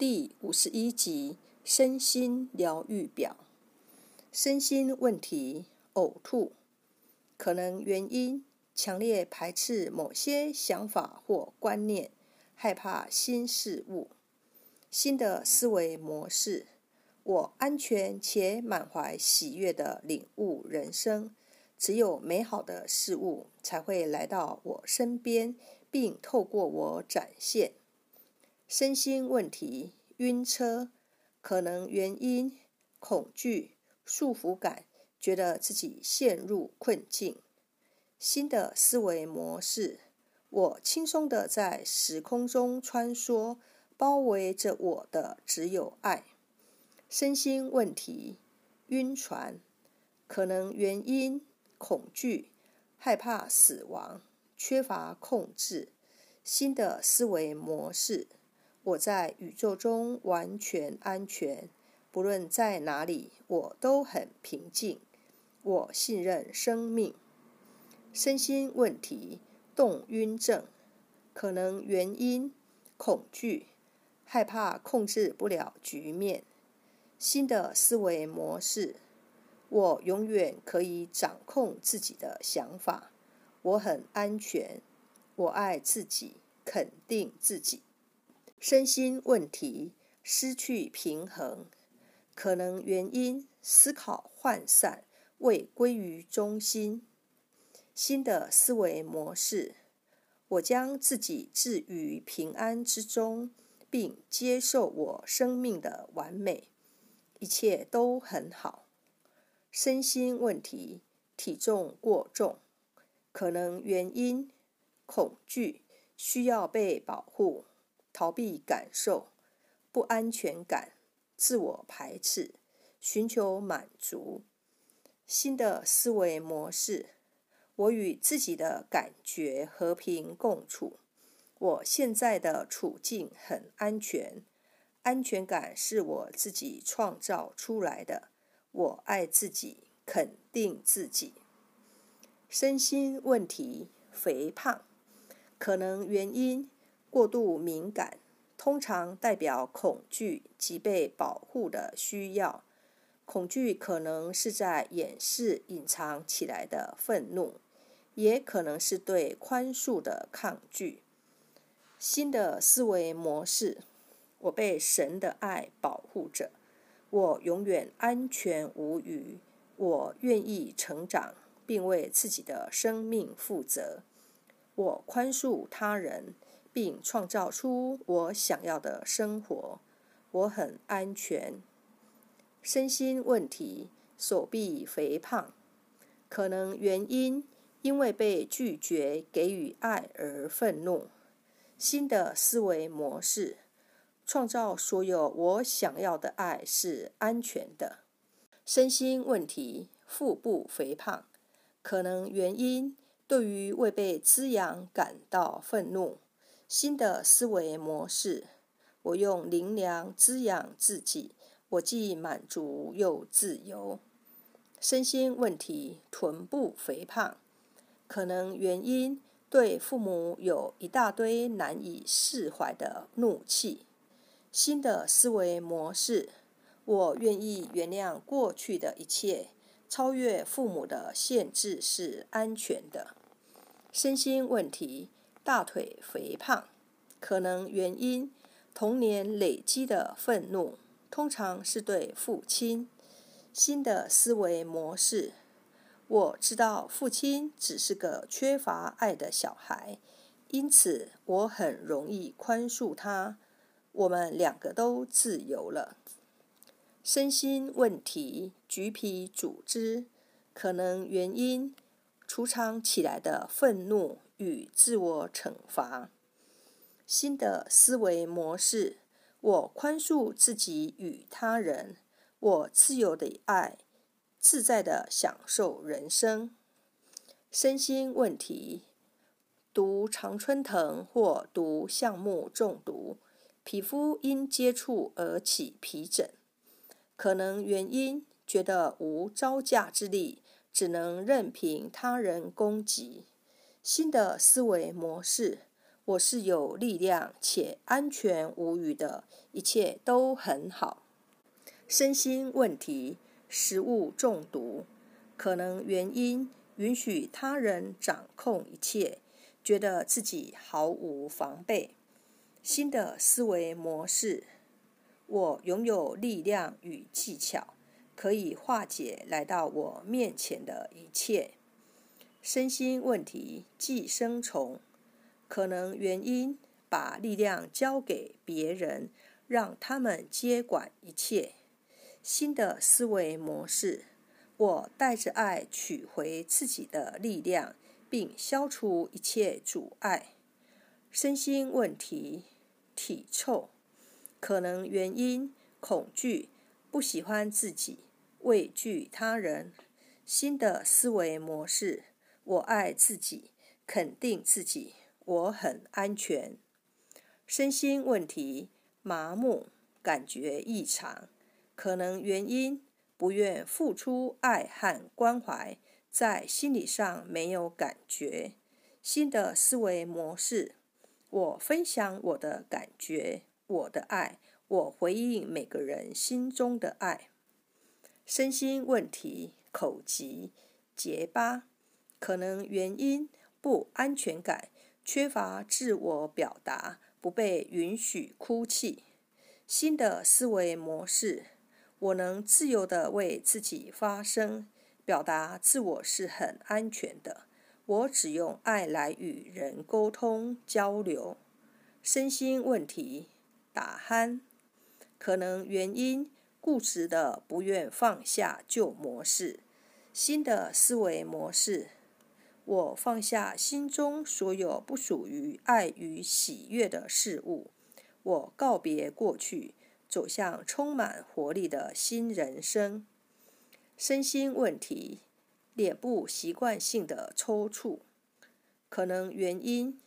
第五十一集身心疗愈表。身心问题：呕吐，可能原因强烈排斥某些想法或观念，害怕新事物。新的思维模式：我安全且满怀喜悦的领悟人生。只有美好的事物才会来到我身边，并透过我展现。身心问题：晕车，可能原因恐惧、束缚感，觉得自己陷入困境。新的思维模式：我轻松的在时空中穿梭，包围着我的只有爱。身心问题：晕船，可能原因。恐惧、害怕死亡、缺乏控制、新的思维模式。我在宇宙中完全安全，不论在哪里，我都很平静。我信任生命。身心问题：动晕症，可能原因恐惧、害怕控制不了局面。新的思维模式。我永远可以掌控自己的想法。我很安全。我爱自己，肯定自己。身心问题：失去平衡，可能原因思考涣散，未归于中心。新的思维模式：我将自己置于平安之中，并接受我生命的完美，一切都很好。身心问题：体重过重，可能原因恐惧，需要被保护，逃避感受，不安全感，自我排斥，寻求满足。新的思维模式：我与自己的感觉和平共处，我现在的处境很安全，安全感是我自己创造出来的。我爱自己，肯定自己。身心问题：肥胖，可能原因过度敏感，通常代表恐惧及被保护的需要。恐惧可能是在掩饰隐藏起来的愤怒，也可能是对宽恕的抗拒。新的思维模式：我被神的爱保护着。我永远安全无虞。我愿意成长，并为自己的生命负责。我宽恕他人，并创造出我想要的生活。我很安全。身心问题：手臂肥胖，可能原因因为被拒绝给予爱而愤怒。新的思维模式。创造所有我想要的爱是安全的。身心问题：腹部肥胖，可能原因对于未被滋养感到愤怒。新的思维模式：我用灵粮滋养自己，我既满足又自由。身心问题：臀部肥胖，可能原因对父母有一大堆难以释怀的怒气。新的思维模式，我愿意原谅过去的一切，超越父母的限制是安全的。身心问题，大腿肥胖，可能原因童年累积的愤怒，通常是对父亲。新的思维模式，我知道父亲只是个缺乏爱的小孩，因此我很容易宽恕他。我们两个都自由了。身心问题：橘皮组织，可能原因储藏起来的愤怒与自我惩罚。新的思维模式：我宽恕自己与他人，我自由的爱，自在的享受人生。身心问题：毒常春藤或毒橡木中毒。皮肤因接触而起皮疹，可能原因觉得无招架之力，只能任凭他人攻击。新的思维模式：我是有力量且安全无虞的，一切都很好。身心问题，食物中毒，可能原因允许他人掌控一切，觉得自己毫无防备。新的思维模式，我拥有力量与技巧，可以化解来到我面前的一切。身心问题，寄生虫。可能原因，把力量交给别人，让他们接管一切。新的思维模式，我带着爱取回自己的力量，并消除一切阻碍。身心问题，体臭。可能原因，恐惧，不喜欢自己，畏惧他人。新的思维模式，我爱自己，肯定自己。我很安全。身心问题，麻木，感觉异常，可能原因不愿付出爱和关怀，在心理上没有感觉。新的思维模式，我分享我的感觉，我的爱，我回应每个人心中的爱。身心问题，口疾，结巴，可能原因不安全感。缺乏自我表达，不被允许哭泣。新的思维模式，我能自由的为自己发声，表达自我是很安全的。我只用爱来与人沟通交流。身心问题，打鼾，可能原因固执的不愿放下旧模式。新的思维模式。我放下心中所有不属于爱与喜悦的事物，我告别过去，走向充满活力的新人生。身心问题，脸部习惯性的抽搐，可能原因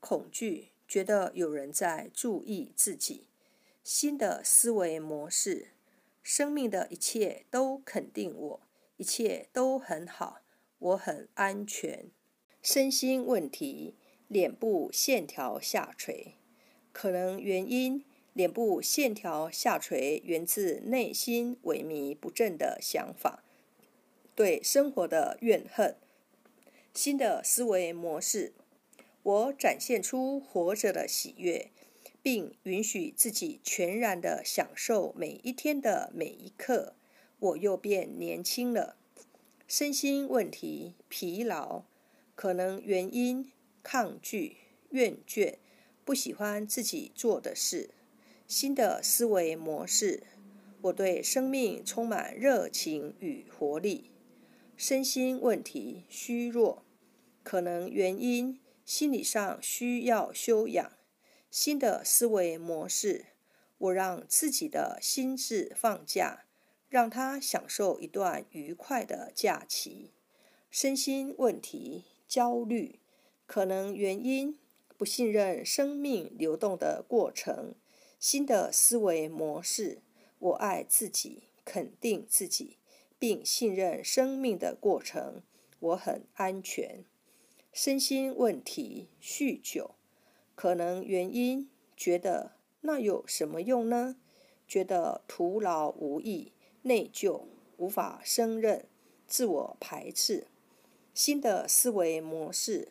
恐惧，觉得有人在注意自己。新的思维模式，生命的一切都肯定我，一切都很好。我很安全。身心问题，脸部线条下垂，可能原因：脸部线条下垂源自内心萎靡不振的想法，对生活的怨恨。新的思维模式，我展现出活着的喜悦，并允许自己全然的享受每一天的每一刻。我又变年轻了。身心问题，疲劳，可能原因抗拒、厌倦，不喜欢自己做的事。新的思维模式，我对生命充满热情与活力。身心问题，虚弱，可能原因心理上需要修养。新的思维模式，我让自己的心智放假。让他享受一段愉快的假期。身心问题，焦虑，可能原因不信任生命流动的过程。新的思维模式，我爱自己，肯定自己，并信任生命的过程。我很安全。身心问题，酗酒，可能原因觉得那有什么用呢？觉得徒劳无益。内疚，无法胜任，自我排斥。新的思维模式，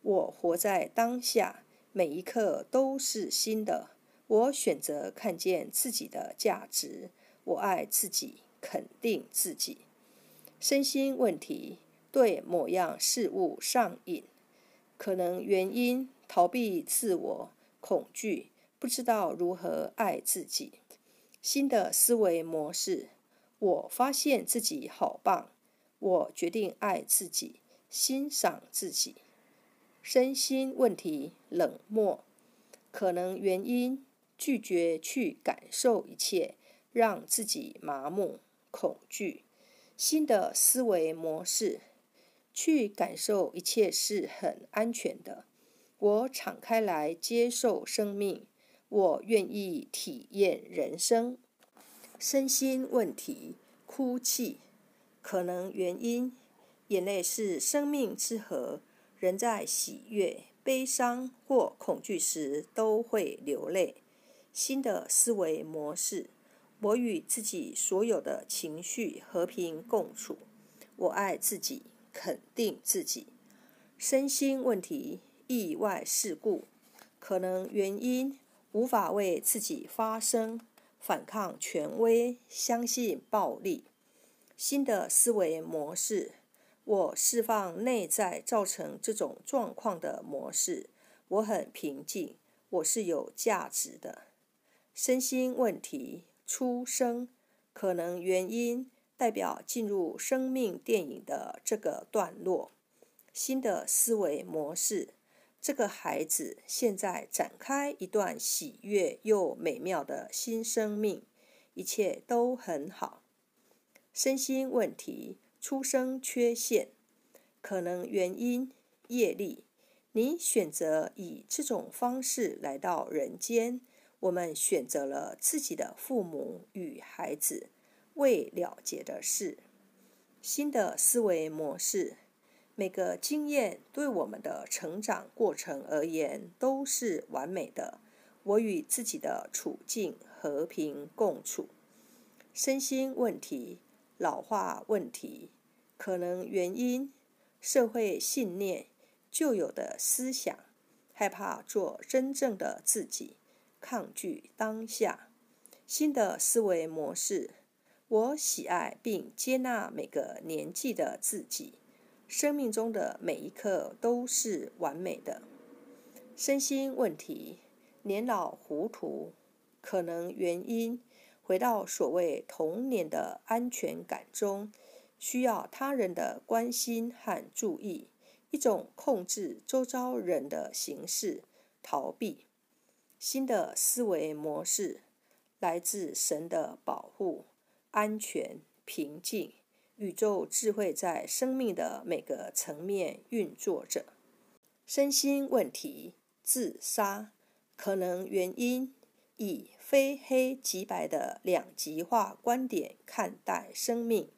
我活在当下，每一刻都是新的。我选择看见自己的价值，我爱自己，肯定自己。身心问题，对某样事物上瘾，可能原因逃避自我，恐惧，不知道如何爱自己。新的思维模式。我发现自己好棒，我决定爱自己，欣赏自己。身心问题冷漠，可能原因拒绝去感受一切，让自己麻木恐惧。新的思维模式，去感受一切是很安全的。我敞开来接受生命，我愿意体验人生。身心问题，哭泣，可能原因，眼泪是生命之河，人在喜悦、悲伤或恐惧时都会流泪。新的思维模式：我与自己所有的情绪和平共处。我爱自己，肯定自己。身心问题：意外事故，可能原因无法为自己发声，反抗权威，相信暴力。新的思维模式。我释放内在造成这种状况的模式。我很平静，我是有价值的。身心问题出生可能原因代表进入生命电影的这个段落。新的思维模式，这个孩子现在展开一段喜悦又美妙的新生命，一切都很好。身心问题。出生缺陷，可能原因业力。你选择以这种方式来到人间，我们选择了自己的父母与孩子未了结的事。新的思维模式，每个经验对我们的成长过程而言都是完美的。我与自己的处境和平共处。身心问题。老化问题可能原因：社会信念、旧有的思想、害怕做真正的自己、抗拒当下。新的思维模式：我喜爱并接纳每个年纪的自己，生命中的每一刻都是完美的。身心问题：年老糊涂可能原因。回到所谓童年的安全感中，需要他人的关心和注意，一种控制周遭人的形式，逃避。新的思维模式来自神的保护、安全、平静。宇宙智慧在生命的每个层面运作着。身心问题，自杀可能原因。以非黑即白的两极化观点看待生命，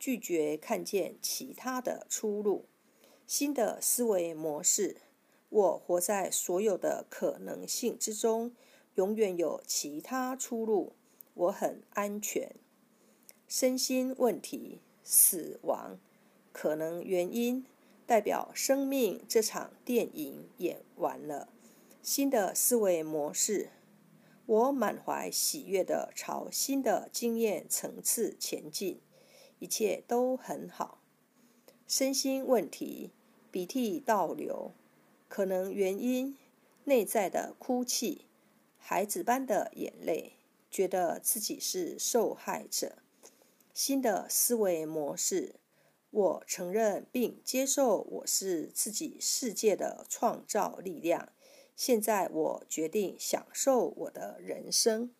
拒绝看见其他的出路。新的思维模式：我活在所有的可能性之中，永远有其他出路。我很安全。身心问题：死亡可能原因代表生命这场电影演完了。新的思维模式。我满怀喜悦地朝新的经验层次前进，一切都很好。身心问题，鼻涕倒流，可能原因内在的哭泣，孩子般的眼泪，觉得自己是受害者。新的思维模式，我承认并接受我是自己世界的创造力量。现在我决定享受我的人生。